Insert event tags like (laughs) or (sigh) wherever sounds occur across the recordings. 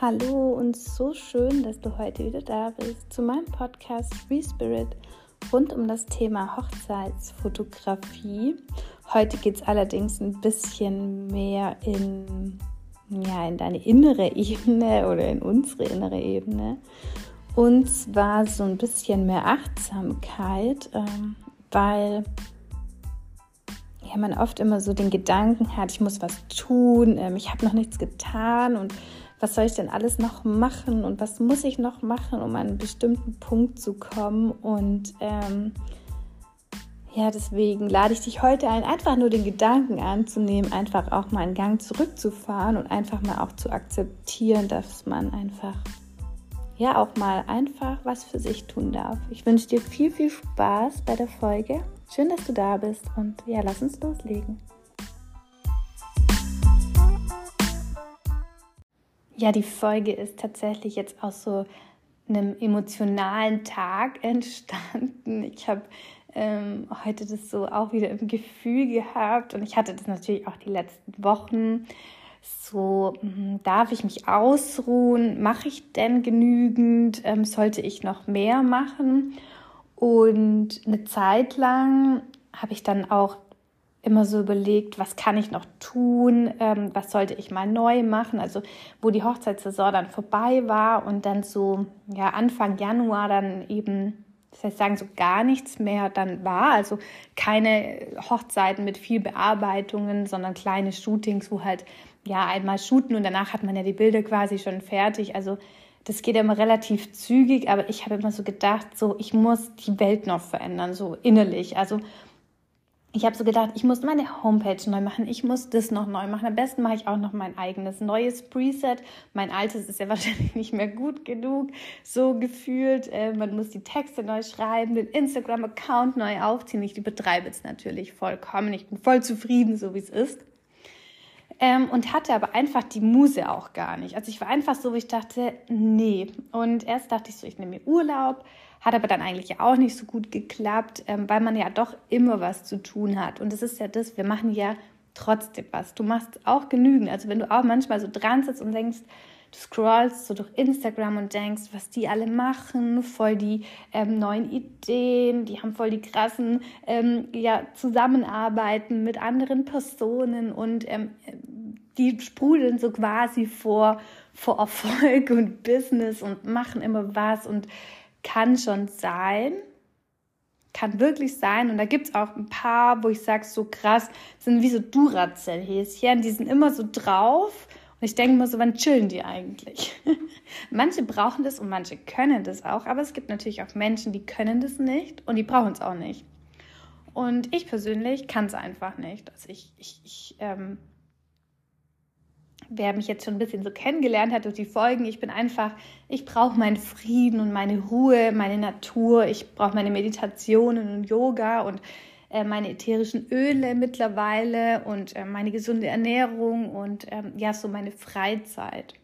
Hallo und so schön, dass du heute wieder da bist zu meinem Podcast Free Spirit rund um das Thema Hochzeitsfotografie. Heute geht es allerdings ein bisschen mehr in, ja, in deine innere Ebene oder in unsere innere Ebene. Und zwar so ein bisschen mehr Achtsamkeit, ähm, weil ja, man oft immer so den Gedanken hat, ich muss was tun, ähm, ich habe noch nichts getan und was soll ich denn alles noch machen und was muss ich noch machen, um an einen bestimmten Punkt zu kommen. Und ähm, ja, deswegen lade ich dich heute ein, einfach nur den Gedanken anzunehmen, einfach auch mal einen Gang zurückzufahren und einfach mal auch zu akzeptieren, dass man einfach, ja, auch mal einfach was für sich tun darf. Ich wünsche dir viel, viel Spaß bei der Folge. Schön, dass du da bist und ja, lass uns loslegen. Ja, die Folge ist tatsächlich jetzt aus so einem emotionalen Tag (laughs) entstanden. Ich habe ähm, heute das so auch wieder im Gefühl gehabt und ich hatte das natürlich auch die letzten Wochen. So, hm, darf ich mich ausruhen? Mache ich denn genügend? Ähm, sollte ich noch mehr machen? Und eine Zeit lang habe ich dann auch immer so überlegt, was kann ich noch tun, ähm, was sollte ich mal neu machen. Also wo die Hochzeitssaison dann vorbei war und dann so ja Anfang Januar dann eben, das heißt sagen so gar nichts mehr dann war. Also keine Hochzeiten mit viel Bearbeitungen, sondern kleine Shootings, wo halt ja einmal shooten und danach hat man ja die Bilder quasi schon fertig. Also das geht immer relativ zügig, aber ich habe immer so gedacht, so ich muss die Welt noch verändern, so innerlich. Also ich habe so gedacht, ich muss meine Homepage neu machen, ich muss das noch neu machen. Am besten mache ich auch noch mein eigenes neues Preset. Mein altes ist ja (laughs) wahrscheinlich nicht mehr gut genug, so gefühlt. Äh, man muss die Texte neu schreiben, den Instagram-Account neu aufziehen. Ich übertreibe es natürlich vollkommen. Ich bin voll zufrieden, so wie es ist. Ähm, und hatte aber einfach die Muse auch gar nicht. Also ich war einfach so, wo ich dachte, nee. Und erst dachte ich so, ich nehme mir Urlaub hat aber dann eigentlich auch nicht so gut geklappt, ähm, weil man ja doch immer was zu tun hat. Und das ist ja das, wir machen ja trotzdem was. Du machst auch genügend. Also wenn du auch manchmal so dran sitzt und denkst, du scrollst so durch Instagram und denkst, was die alle machen, voll die ähm, neuen Ideen, die haben voll die krassen ähm, ja, Zusammenarbeiten mit anderen Personen und ähm, die sprudeln so quasi vor, vor Erfolg und Business und machen immer was und kann schon sein, kann wirklich sein. Und da gibt es auch ein paar, wo ich sage, so krass, sind wie so Duracell-Häschen, die sind immer so drauf. Und ich denke mir so, wann chillen die eigentlich? (laughs) manche brauchen das und manche können das auch, aber es gibt natürlich auch Menschen, die können das nicht und die brauchen es auch nicht. Und ich persönlich kann es einfach nicht. Also ich, ich, ich ähm, wer mich jetzt schon ein bisschen so kennengelernt hat durch die Folgen, ich bin einfach, ich brauche meinen Frieden und meine Ruhe, meine Natur, ich brauche meine Meditationen und Yoga und äh, meine ätherischen Öle mittlerweile und äh, meine gesunde Ernährung und ähm, ja, so meine Freizeit.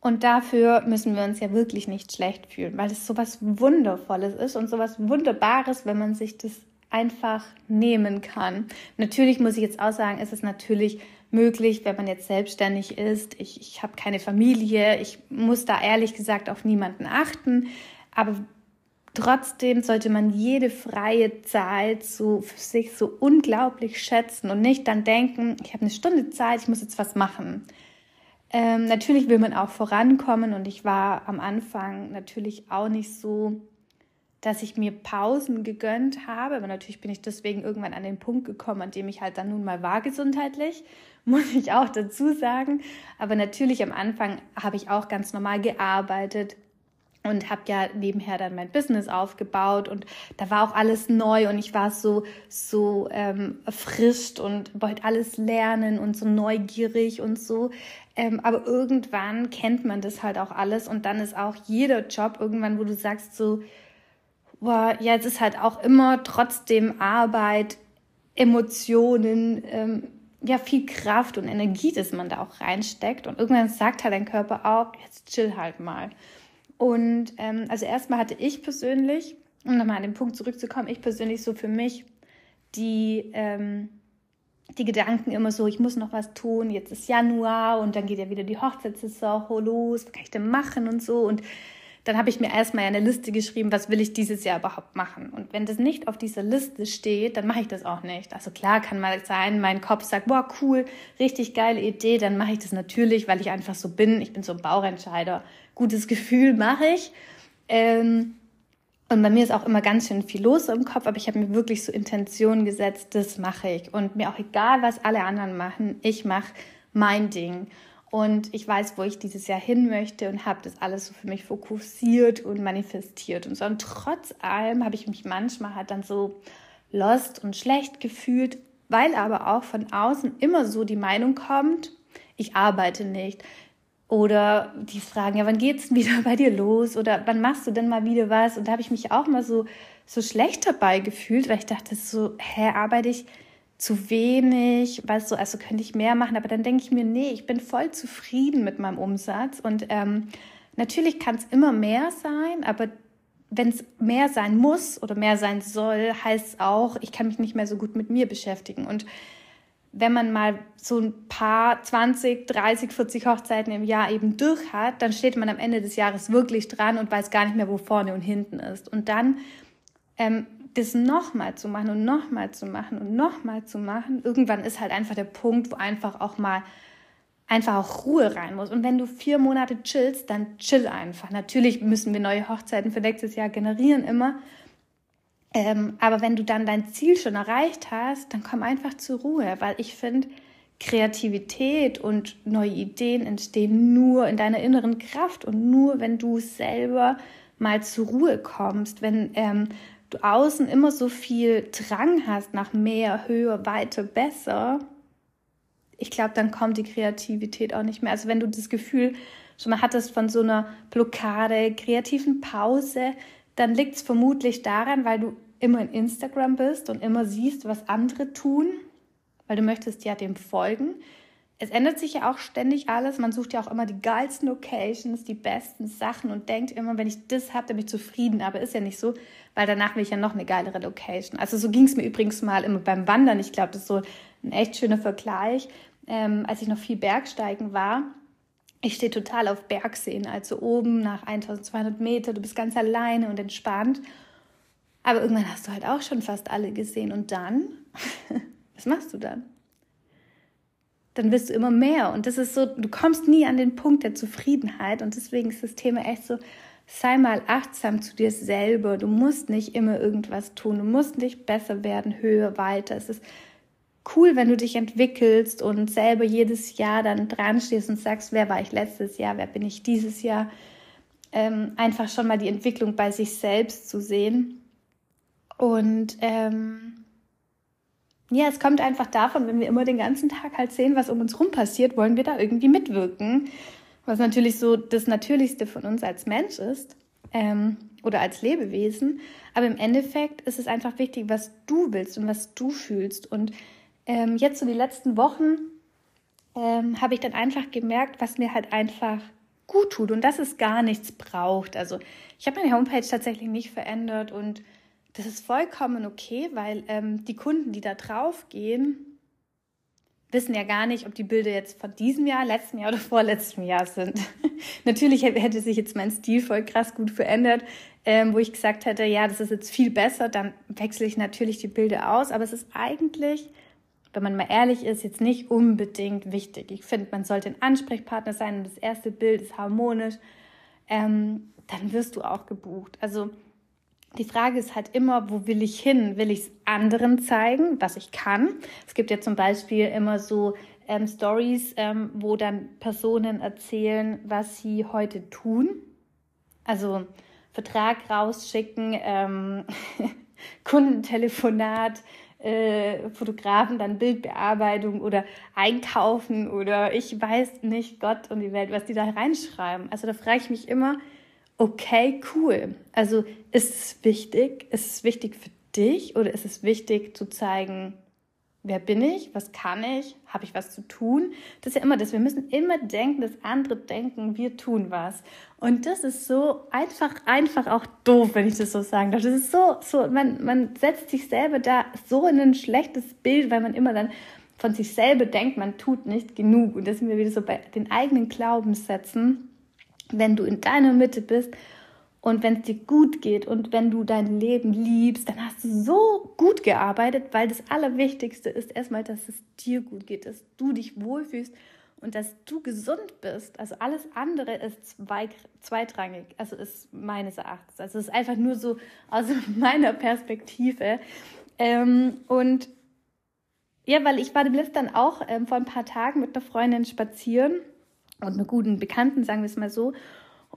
Und dafür müssen wir uns ja wirklich nicht schlecht fühlen, weil es so was Wundervolles ist und so was Wunderbares, wenn man sich das einfach nehmen kann. Natürlich muss ich jetzt auch sagen, ist es natürlich möglich, wenn man jetzt selbstständig ist. Ich, ich habe keine Familie, ich muss da ehrlich gesagt auf niemanden achten, aber trotzdem sollte man jede freie Zeit so für sich so unglaublich schätzen und nicht dann denken, ich habe eine Stunde Zeit, ich muss jetzt was machen. Ähm, natürlich will man auch vorankommen und ich war am Anfang natürlich auch nicht so dass ich mir Pausen gegönnt habe. Aber natürlich bin ich deswegen irgendwann an den Punkt gekommen, an dem ich halt dann nun mal war gesundheitlich, (laughs) muss ich auch dazu sagen. Aber natürlich am Anfang habe ich auch ganz normal gearbeitet und habe ja nebenher dann mein Business aufgebaut und da war auch alles neu und ich war so so ähm, erfrischt und wollte alles lernen und so neugierig und so. Ähm, aber irgendwann kennt man das halt auch alles und dann ist auch jeder Job irgendwann, wo du sagst so boah, ja, es ist halt auch immer trotzdem Arbeit, Emotionen, ähm, ja, viel Kraft und Energie, dass man da auch reinsteckt. Und irgendwann sagt halt dein Körper auch, jetzt chill halt mal. Und ähm, also erstmal hatte ich persönlich, um nochmal an den Punkt zurückzukommen, ich persönlich so für mich die, ähm, die Gedanken immer so, ich muss noch was tun, jetzt ist Januar und dann geht ja wieder die Hochzeitssaison los, was kann ich denn machen und so. Und dann habe ich mir erstmal eine Liste geschrieben, was will ich dieses Jahr überhaupt machen. Und wenn das nicht auf dieser Liste steht, dann mache ich das auch nicht. Also klar kann mal sein, mein Kopf sagt, boah, cool, richtig geile Idee, dann mache ich das natürlich, weil ich einfach so bin. Ich bin so ein Bauchentscheider. Gutes Gefühl mache ich. Ähm, und bei mir ist auch immer ganz schön viel los im Kopf, aber ich habe mir wirklich so Intentionen gesetzt, das mache ich. Und mir auch egal, was alle anderen machen, ich mache mein Ding. Und ich weiß, wo ich dieses Jahr hin möchte und habe das alles so für mich fokussiert und manifestiert. Und so und trotz allem habe ich mich manchmal halt dann so lost und schlecht gefühlt, weil aber auch von außen immer so die Meinung kommt, ich arbeite nicht. Oder die fragen, ja, wann geht's denn wieder (laughs) bei dir los? Oder wann machst du denn mal wieder was? Und da habe ich mich auch mal so, so schlecht dabei gefühlt, weil ich dachte so, hä, arbeite ich zu wenig, weißt du, also könnte ich mehr machen, aber dann denke ich mir, nee, ich bin voll zufrieden mit meinem Umsatz und ähm, natürlich kann es immer mehr sein, aber wenn es mehr sein muss oder mehr sein soll, heißt es auch, ich kann mich nicht mehr so gut mit mir beschäftigen und wenn man mal so ein paar 20, 30, 40 Hochzeiten im Jahr eben durch hat, dann steht man am Ende des Jahres wirklich dran und weiß gar nicht mehr, wo vorne und hinten ist. Und dann ähm, das nochmal zu machen und nochmal zu machen und nochmal zu machen, irgendwann ist halt einfach der Punkt, wo einfach auch mal einfach auch Ruhe rein muss. Und wenn du vier Monate chillst, dann chill einfach. Natürlich müssen wir neue Hochzeiten für nächstes Jahr generieren immer. Ähm, aber wenn du dann dein Ziel schon erreicht hast, dann komm einfach zur Ruhe, weil ich finde, Kreativität und neue Ideen entstehen nur in deiner inneren Kraft und nur, wenn du selber mal zur Ruhe kommst, wenn ähm, du außen immer so viel Drang hast nach mehr, höher, weiter, besser, ich glaube, dann kommt die Kreativität auch nicht mehr. Also wenn du das Gefühl schon mal hattest von so einer Blockade, kreativen Pause, dann liegt es vermutlich daran, weil du immer in Instagram bist und immer siehst, was andere tun, weil du möchtest ja dem folgen es ändert sich ja auch ständig alles. Man sucht ja auch immer die geilsten Locations, die besten Sachen und denkt immer, wenn ich das habe, dann bin ich zufrieden. Aber ist ja nicht so, weil danach will ich ja noch eine geilere Location. Also so ging es mir übrigens mal immer beim Wandern. Ich glaube, das ist so ein echt schöner Vergleich. Ähm, als ich noch viel Bergsteigen war, ich stehe total auf Bergseen, also oben nach 1200 Meter, du bist ganz alleine und entspannt. Aber irgendwann hast du halt auch schon fast alle gesehen. Und dann, (laughs) was machst du dann? Dann wirst du immer mehr. Und das ist so, du kommst nie an den Punkt der Zufriedenheit. Und deswegen ist das Thema echt so, sei mal achtsam zu dir selber. Du musst nicht immer irgendwas tun. Du musst nicht besser werden, höher, weiter. Es ist cool, wenn du dich entwickelst und selber jedes Jahr dann dran stehst und sagst, wer war ich letztes Jahr, wer bin ich dieses Jahr. Ähm, einfach schon mal die Entwicklung bei sich selbst zu sehen. Und ähm, ja, es kommt einfach davon, wenn wir immer den ganzen Tag halt sehen, was um uns rum passiert, wollen wir da irgendwie mitwirken. Was natürlich so das Natürlichste von uns als Mensch ist ähm, oder als Lebewesen. Aber im Endeffekt ist es einfach wichtig, was du willst und was du fühlst. Und ähm, jetzt so die letzten Wochen ähm, habe ich dann einfach gemerkt, was mir halt einfach gut tut und dass es gar nichts braucht. Also ich habe meine Homepage tatsächlich nicht verändert und das ist vollkommen okay, weil ähm, die Kunden, die da drauf gehen, wissen ja gar nicht, ob die Bilder jetzt von diesem Jahr, letzten Jahr oder vorletztem Jahr sind. (laughs) Natürlich hätte sich jetzt mein Stil voll krass gut verändert, ähm, wo ich gesagt hätte, ja, das ist jetzt viel besser, dann wechsle ich natürlich die Bilder aus. Aber es ist eigentlich, wenn man mal ehrlich ist, jetzt nicht unbedingt wichtig. Ich finde, man sollte ein Ansprechpartner sein und das erste Bild ist harmonisch. Ähm, dann wirst du auch gebucht. Also die Frage ist halt immer, wo will ich hin? Will ich es anderen zeigen, was ich kann? Es gibt ja zum Beispiel immer so ähm, Stories, ähm, wo dann Personen erzählen, was sie heute tun. Also Vertrag rausschicken, ähm, (laughs) Kundentelefonat, äh, Fotografen, dann Bildbearbeitung oder Einkaufen oder ich weiß nicht Gott und die Welt, was die da reinschreiben. Also da frage ich mich immer, okay, cool. Also ist es wichtig? Ist es wichtig für dich oder ist es wichtig zu zeigen, wer bin ich? Was kann ich? Habe ich was zu tun? Das ist ja immer das. Wir müssen immer denken, dass andere denken, wir tun was. Und das ist so einfach, einfach auch doof, wenn ich das so sagen darf. Das ist so, so, man, man setzt sich selber da so in ein schlechtes Bild, weil man immer dann von sich selber denkt, man tut nicht genug. Und das sind wir wieder so bei den eigenen Glaubenssätzen. Wenn du in deiner Mitte bist und wenn es dir gut geht und wenn du dein Leben liebst, dann hast du so gut gearbeitet, weil das Allerwichtigste ist erstmal, dass es dir gut geht, dass du dich wohlfühlst und dass du gesund bist. Also alles andere ist zwei, zweitrangig, also ist meines Erachtens. Also es ist einfach nur so aus (laughs) meiner Perspektive. Ähm, und ja, weil ich war demnächst dann auch ähm, vor ein paar Tagen mit einer Freundin spazieren und einer guten Bekannten, sagen wir es mal so.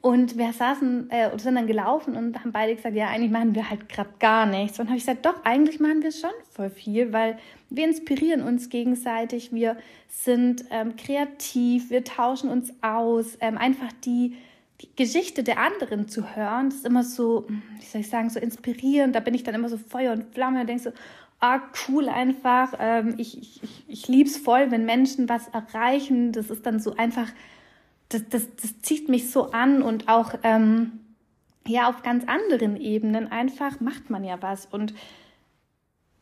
Und wir saßen äh, sind dann gelaufen und haben beide gesagt, ja, eigentlich machen wir halt gerade gar nichts. Und habe ich gesagt, doch, eigentlich machen wir schon voll viel, weil wir inspirieren uns gegenseitig, wir sind ähm, kreativ, wir tauschen uns aus. Ähm, einfach die, die Geschichte der anderen zu hören, das ist immer so, wie soll ich sagen, so inspirierend. Da bin ich dann immer so Feuer und Flamme und denke so, ah, cool einfach. Ähm, ich ich, ich, ich liebe es voll, wenn Menschen was erreichen. Das ist dann so einfach das, das, das zieht mich so an und auch ähm, ja auf ganz anderen Ebenen einfach macht man ja was. Und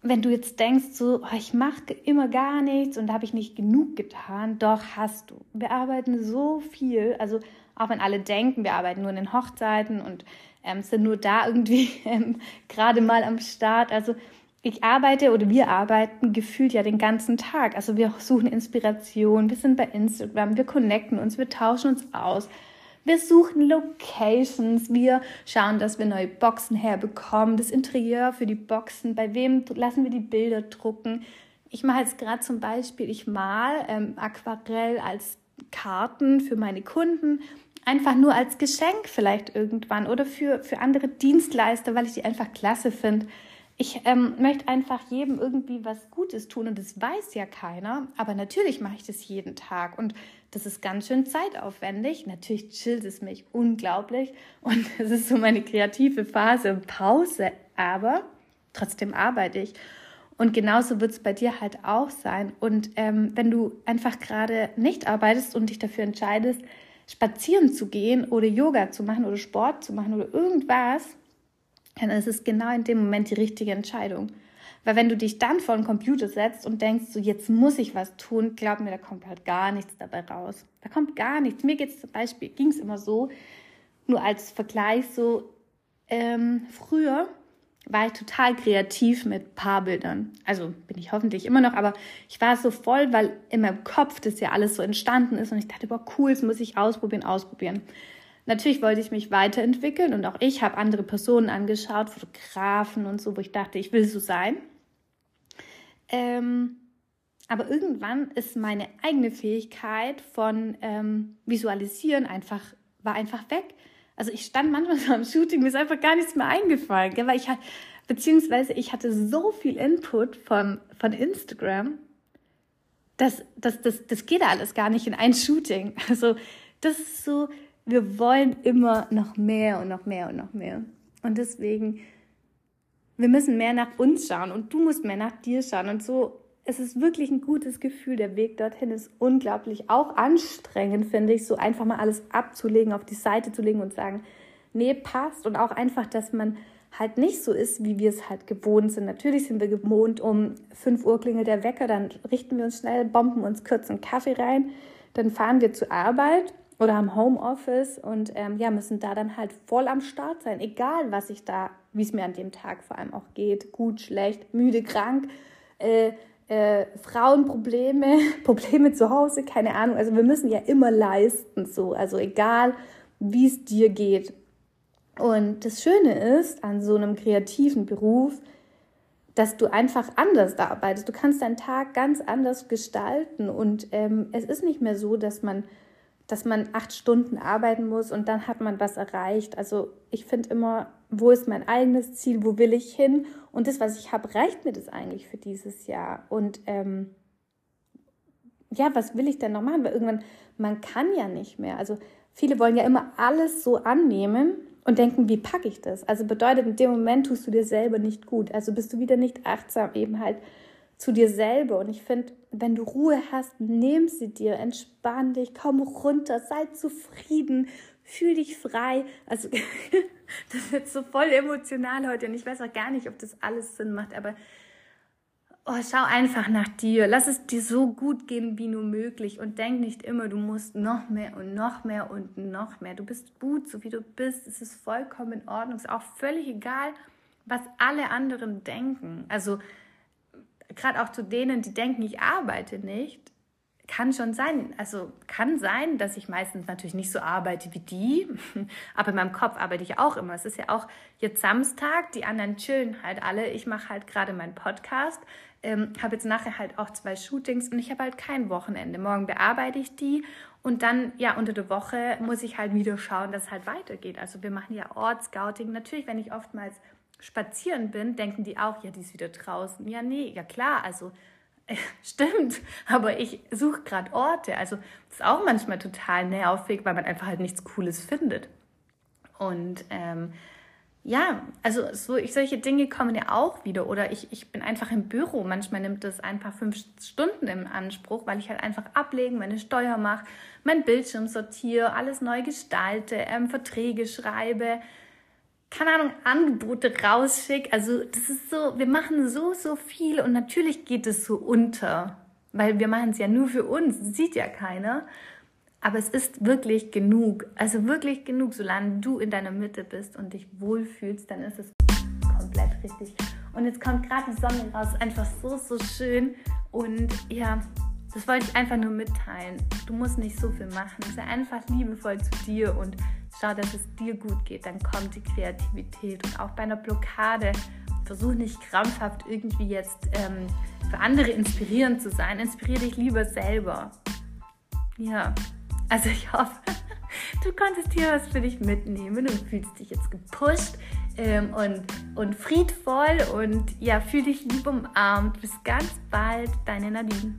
wenn du jetzt denkst, so, oh, ich mache immer gar nichts und da habe ich nicht genug getan, doch hast du. Wir arbeiten so viel, also auch wenn alle denken, wir arbeiten nur in den Hochzeiten und ähm, sind nur da irgendwie (laughs) ähm, gerade mal am Start. Also ich arbeite oder wir arbeiten gefühlt ja den ganzen Tag. Also wir suchen Inspiration, wir sind bei Instagram, wir connecten uns, wir tauschen uns aus. Wir suchen Locations, wir schauen, dass wir neue Boxen herbekommen, das Interieur für die Boxen, bei wem lassen wir die Bilder drucken. Ich mache jetzt gerade zum Beispiel, ich mal ähm, Aquarell als Karten für meine Kunden, einfach nur als Geschenk vielleicht irgendwann oder für, für andere Dienstleister, weil ich die einfach klasse finde ich ähm, möchte einfach jedem irgendwie was Gutes tun und das weiß ja keiner. Aber natürlich mache ich das jeden Tag und das ist ganz schön zeitaufwendig. Natürlich chillt es mich unglaublich und (laughs) es ist so meine kreative Phase, Pause. Aber trotzdem arbeite ich. Und genauso wird es bei dir halt auch sein. Und ähm, wenn du einfach gerade nicht arbeitest und dich dafür entscheidest, spazieren zu gehen oder Yoga zu machen oder Sport zu machen oder irgendwas, dann ist es genau in dem Moment die richtige Entscheidung. Weil wenn du dich dann vor den Computer setzt und denkst, so jetzt muss ich was tun, glaub mir, da kommt halt gar nichts dabei raus. Da kommt gar nichts. Mir geht's zum Beispiel, ging immer so, nur als Vergleich so, ähm, früher war ich total kreativ mit Paarbildern. Also bin ich hoffentlich immer noch, aber ich war so voll, weil in meinem Kopf das ja alles so entstanden ist und ich dachte, boah, cool, das muss ich ausprobieren, ausprobieren. Natürlich wollte ich mich weiterentwickeln und auch ich habe andere Personen angeschaut, Fotografen und so, wo ich dachte, ich will so sein. Ähm, aber irgendwann ist meine eigene Fähigkeit von ähm, Visualisieren einfach, war einfach weg. Also ich stand manchmal so am Shooting, mir ist einfach gar nichts mehr eingefallen, gell? weil ich hatte, beziehungsweise ich hatte so viel Input von, von Instagram, dass das, das, das geht alles gar nicht in ein Shooting. Also das ist so, wir wollen immer noch mehr und noch mehr und noch mehr. Und deswegen, wir müssen mehr nach uns schauen und du musst mehr nach dir schauen. Und so, es ist wirklich ein gutes Gefühl. Der Weg dorthin ist unglaublich, auch anstrengend, finde ich, so einfach mal alles abzulegen, auf die Seite zu legen und sagen, nee, passt. Und auch einfach, dass man halt nicht so ist, wie wir es halt gewohnt sind. Natürlich sind wir gewohnt, um 5 Uhr klingelt der Wecker, dann richten wir uns schnell, bomben uns kurz einen Kaffee rein, dann fahren wir zur Arbeit oder am Homeoffice und ähm, ja, müssen da dann halt voll am Start sein, egal was ich da, wie es mir an dem Tag vor allem auch geht, gut, schlecht, müde, krank, äh, äh, Frauenprobleme, (laughs) Probleme zu Hause, keine Ahnung. Also wir müssen ja immer leisten, so, also egal wie es dir geht. Und das Schöne ist an so einem kreativen Beruf, dass du einfach anders arbeitest. Du kannst deinen Tag ganz anders gestalten und ähm, es ist nicht mehr so, dass man dass man acht Stunden arbeiten muss und dann hat man was erreicht. Also ich finde immer, wo ist mein eigenes Ziel, wo will ich hin und das, was ich habe, reicht mir das eigentlich für dieses Jahr. Und ähm, ja, was will ich denn noch machen? Weil irgendwann, man kann ja nicht mehr. Also viele wollen ja immer alles so annehmen und denken, wie packe ich das? Also bedeutet, in dem Moment tust du dir selber nicht gut. Also bist du wieder nicht achtsam, eben halt zu dir selber. Und ich finde, wenn du Ruhe hast, nimm sie dir, entspann dich, komm runter, sei zufrieden, fühl dich frei. Also (laughs) das wird so voll emotional heute und ich weiß auch gar nicht, ob das alles Sinn macht, aber oh, schau einfach nach dir. Lass es dir so gut gehen wie nur möglich und denk nicht immer, du musst noch mehr und noch mehr und noch mehr. Du bist gut, so wie du bist. Es ist vollkommen in Ordnung. Es ist auch völlig egal, was alle anderen denken. Also gerade auch zu denen, die denken, ich arbeite nicht kann schon sein. Also kann sein, dass ich meistens natürlich nicht so arbeite wie die, (laughs) aber in meinem Kopf arbeite ich auch immer. Es ist ja auch jetzt Samstag, die anderen chillen halt alle. Ich mache halt gerade meinen Podcast, ähm, habe jetzt nachher halt auch zwei Shootings und ich habe halt kein Wochenende. Morgen bearbeite ich die und dann, ja, unter der Woche muss ich halt wieder schauen, dass es halt weitergeht. Also wir machen ja Ortscouting. Natürlich, wenn ich oftmals spazieren bin, denken die auch, ja, die ist wieder draußen. Ja, nee, ja klar, also (laughs) Stimmt, aber ich suche gerade Orte. Also das ist auch manchmal total nervig, weil man einfach halt nichts Cooles findet. Und ähm, ja, also so, ich, solche Dinge kommen ja auch wieder. Oder ich, ich bin einfach im Büro. Manchmal nimmt das ein paar fünf Stunden im Anspruch, weil ich halt einfach ablegen, meine Steuer mache, mein Bildschirm sortiere, alles neu gestalte, ähm, Verträge schreibe, keine Ahnung, Angebote rausschicke. Also das ist so, wir machen so, so viel und natürlich geht es so unter, weil wir machen es ja nur für uns, sieht ja keiner. Aber es ist wirklich genug, also wirklich genug, solange du in deiner Mitte bist und dich wohlfühlst, dann ist es komplett richtig. Und jetzt kommt gerade die Sonne raus, einfach so, so schön. Und ja, das wollte ich einfach nur mitteilen. Du musst nicht so viel machen. Sei einfach liebevoll zu dir und schau, dass es dir gut geht, dann kommt die Kreativität. Und auch bei einer Blockade, versuch nicht krampfhaft irgendwie jetzt ähm, für andere inspirierend zu sein. Inspiriere dich lieber selber. Ja, also ich hoffe, (laughs) du konntest hier was für dich mitnehmen und fühlst dich jetzt gepusht ähm, und, und friedvoll und ja, fühl dich lieb umarmt. Bis ganz bald, deine Nadine.